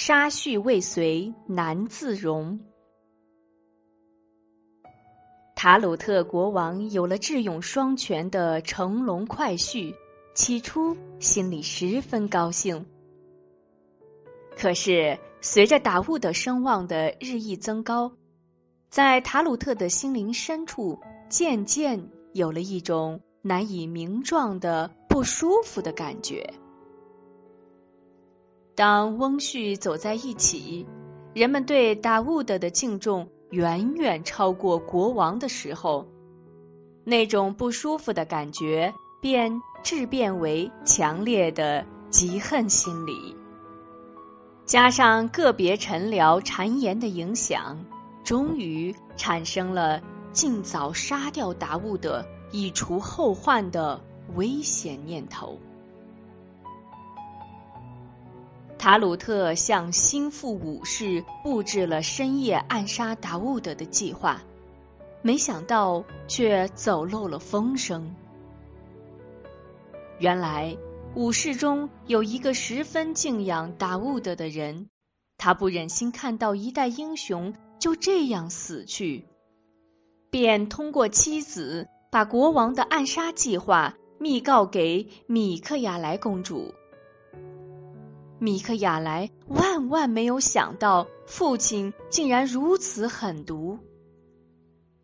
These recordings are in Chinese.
杀婿未遂难自容。塔鲁特国王有了智勇双全的乘龙快婿，起初心里十分高兴。可是随着达乌的声望的日益增高，在塔鲁特的心灵深处，渐渐有了一种难以名状的不舒服的感觉。当翁婿走在一起，人们对达乌德的敬重。远远超过国王的时候，那种不舒服的感觉便质变为强烈的嫉恨心理。加上个别臣僚谗言的影响，终于产生了尽早杀掉达乌德，以除后患的危险念头。塔鲁特向心腹武士布置了深夜暗杀达乌德的计划，没想到却走漏了风声。原来武士中有一个十分敬仰达乌德的人，他不忍心看到一代英雄就这样死去，便通过妻子把国王的暗杀计划密告给米克雅莱公主。米克雅莱万万没有想到，父亲竟然如此狠毒。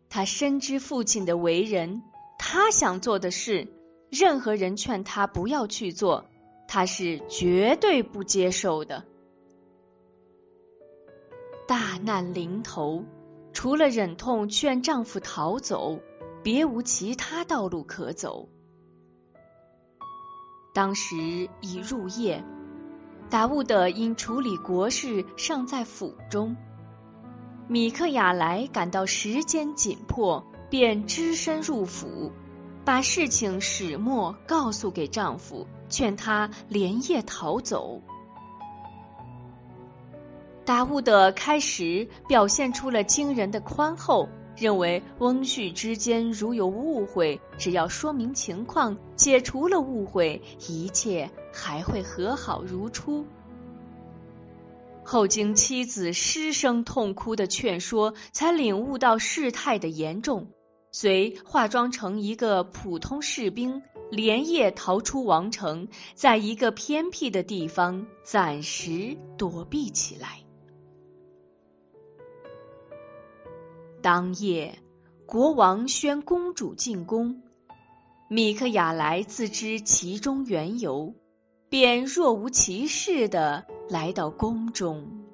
他深知父亲的为人，他想做的事，任何人劝他不要去做，他是绝对不接受的。大难临头，除了忍痛劝丈夫逃走，别无其他道路可走。当时已入夜。达乌德因处理国事尚在府中，米克雅莱感到时间紧迫，便只身入府，把事情始末告诉给丈夫，劝他连夜逃走。达乌德开始表现出了惊人的宽厚，认为翁婿之间如有误会，只要说明情况，解除了误会，一切。还会和好如初。后经妻子失声痛哭的劝说，才领悟到事态的严重，遂化妆成一个普通士兵，连夜逃出王城，在一个偏僻的地方暂时躲避起来。当夜，国王宣公主进宫，米克雅莱自知其中缘由。便若无其事的来到宫中。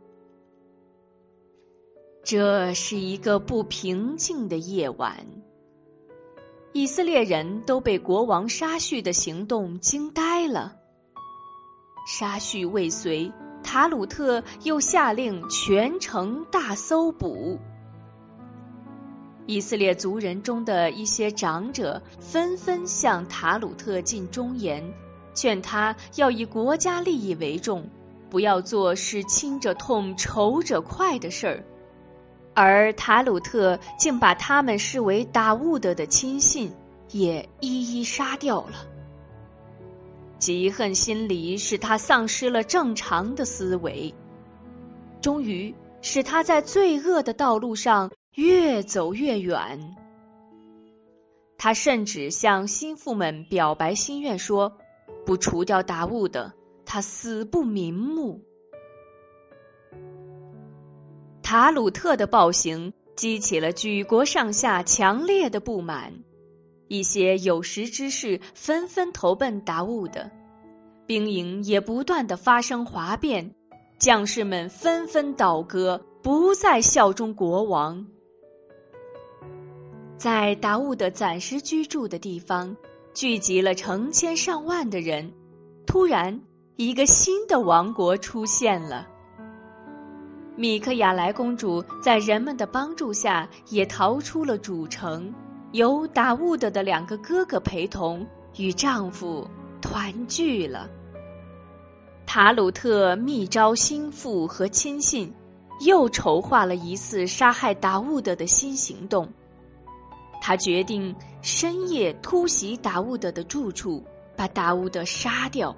这是一个不平静的夜晚。以色列人都被国王沙叙的行动惊呆了。沙叙未遂，塔鲁特又下令全城大搜捕。以色列族人中的一些长者纷纷向塔鲁特进忠言。劝他要以国家利益为重，不要做使亲者痛、仇者快的事儿，而塔鲁特竟把他们视为达乌德的亲信，也一一杀掉了。嫉恨心理使他丧失了正常的思维，终于使他在罪恶的道路上越走越远。他甚至向心腹们表白心愿说。不除掉达悟的，他死不瞑目。塔鲁特的暴行激起了举国上下强烈的不满，一些有识之士纷纷投奔达悟的，兵营也不断的发生哗变，将士们纷纷倒戈，不再效忠国王。在达悟的暂时居住的地方。聚集了成千上万的人，突然，一个新的王国出现了。米克雅莱公主在人们的帮助下也逃出了主城，由达乌德的两个哥哥陪同，与丈夫团聚了。塔鲁特密招心腹和亲信，又筹划了一次杀害达乌德的新行动。他决定深夜突袭达乌德的住处，把达乌德杀掉。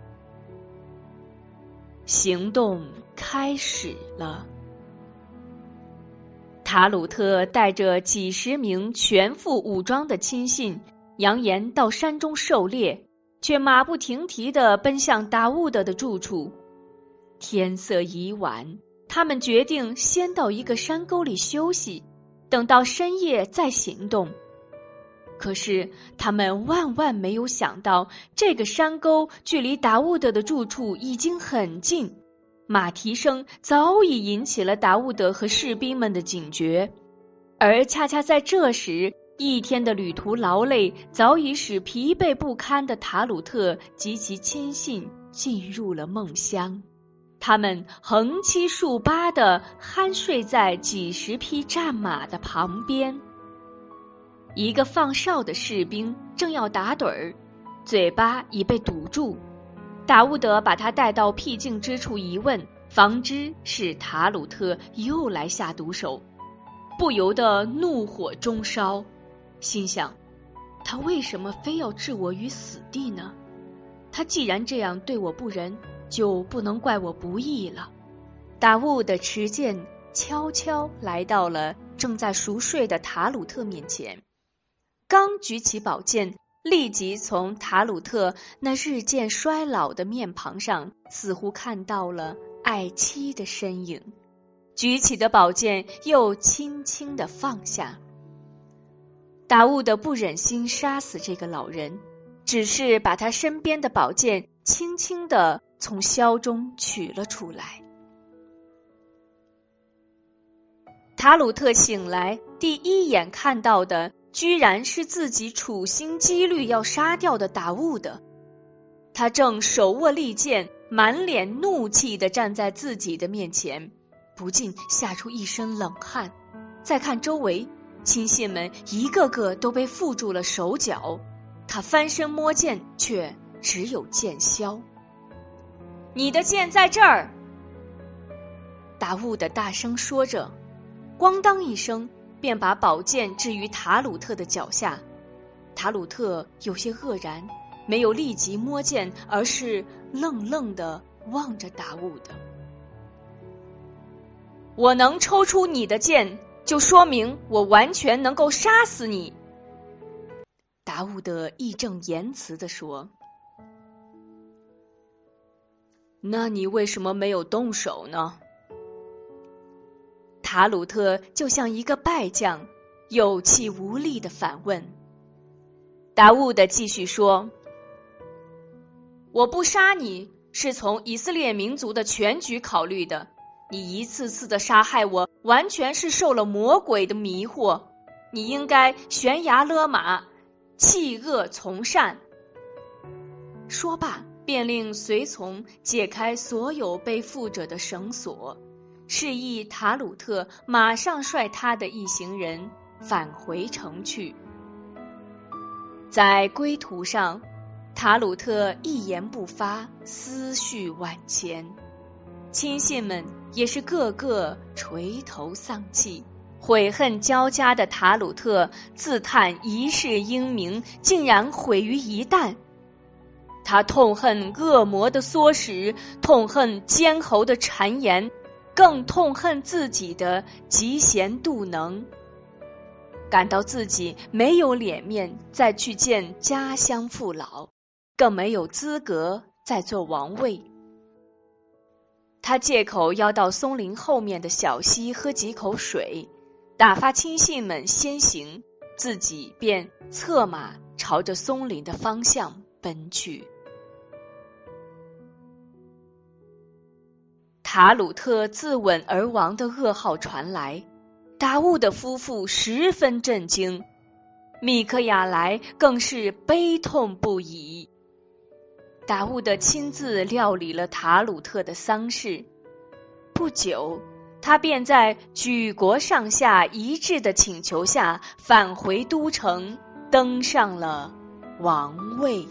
行动开始了。塔鲁特带着几十名全副武装的亲信，扬言到山中狩猎，却马不停蹄地奔向达乌德的住处。天色已晚，他们决定先到一个山沟里休息，等到深夜再行动。可是他们万万没有想到，这个山沟距离达乌德的住处已经很近。马蹄声早已引起了达乌德和士兵们的警觉，而恰恰在这时，一天的旅途劳累早已使疲惫不堪的塔鲁特及其亲信进入了梦乡。他们横七竖八地酣睡在几十匹战马的旁边。一个放哨的士兵正要打盹儿，嘴巴已被堵住。达乌德把他带到僻静之处一问，方知是塔鲁特又来下毒手，不由得怒火中烧，心想：他为什么非要置我于死地呢？他既然这样对我不仁，就不能怪我不义了。达乌的持剑悄悄来到了正在熟睡的塔鲁特面前，刚举起宝剑。立即从塔鲁特那日渐衰老的面庞上，似乎看到了爱妻的身影。举起的宝剑又轻轻的放下。达悟德不忍心杀死这个老人，只是把他身边的宝剑轻轻的从鞘中取了出来。塔鲁特醒来，第一眼看到的。居然是自己处心积虑要杀掉的达悟的，他正手握利剑，满脸怒气的站在自己的面前，不禁吓出一身冷汗。再看周围，亲信们一个个都被缚住了手脚，他翻身摸剑，却只有剑鞘。你的剑在这儿！达乌的大声说着，咣当一声。便把宝剑置于塔鲁特的脚下，塔鲁特有些愕然，没有立即摸剑，而是愣愣的望着达乌的。我能抽出你的剑，就说明我完全能够杀死你。达乌德义正言辞的说：“那你为什么没有动手呢？”塔鲁特就像一个败将，有气无力的反问。达乌的继续说：“我不杀你是从以色列民族的全局考虑的。你一次次的杀害我，完全是受了魔鬼的迷惑。你应该悬崖勒马，弃恶从善。”说罢，便令随从解开所有被缚者的绳索。示意塔鲁特马上率他的一行人返回城去。在归途上，塔鲁特一言不发，思绪万千。亲信们也是个个垂头丧气，悔恨交加的塔鲁特自叹一世英名竟然毁于一旦。他痛恨恶魔的唆使，痛恨奸侯的谗言。更痛恨自己的嫉贤妒能，感到自己没有脸面再去见家乡父老，更没有资格再做王位。他借口要到松林后面的小溪喝几口水，打发亲信们先行，自己便策马朝着松林的方向奔去。塔鲁特自刎而亡的噩耗传来，达乌的夫妇十分震惊，米克雅莱更是悲痛不已。达乌的亲自料理了塔鲁特的丧事，不久，他便在举国上下一致的请求下返回都城，登上了王位。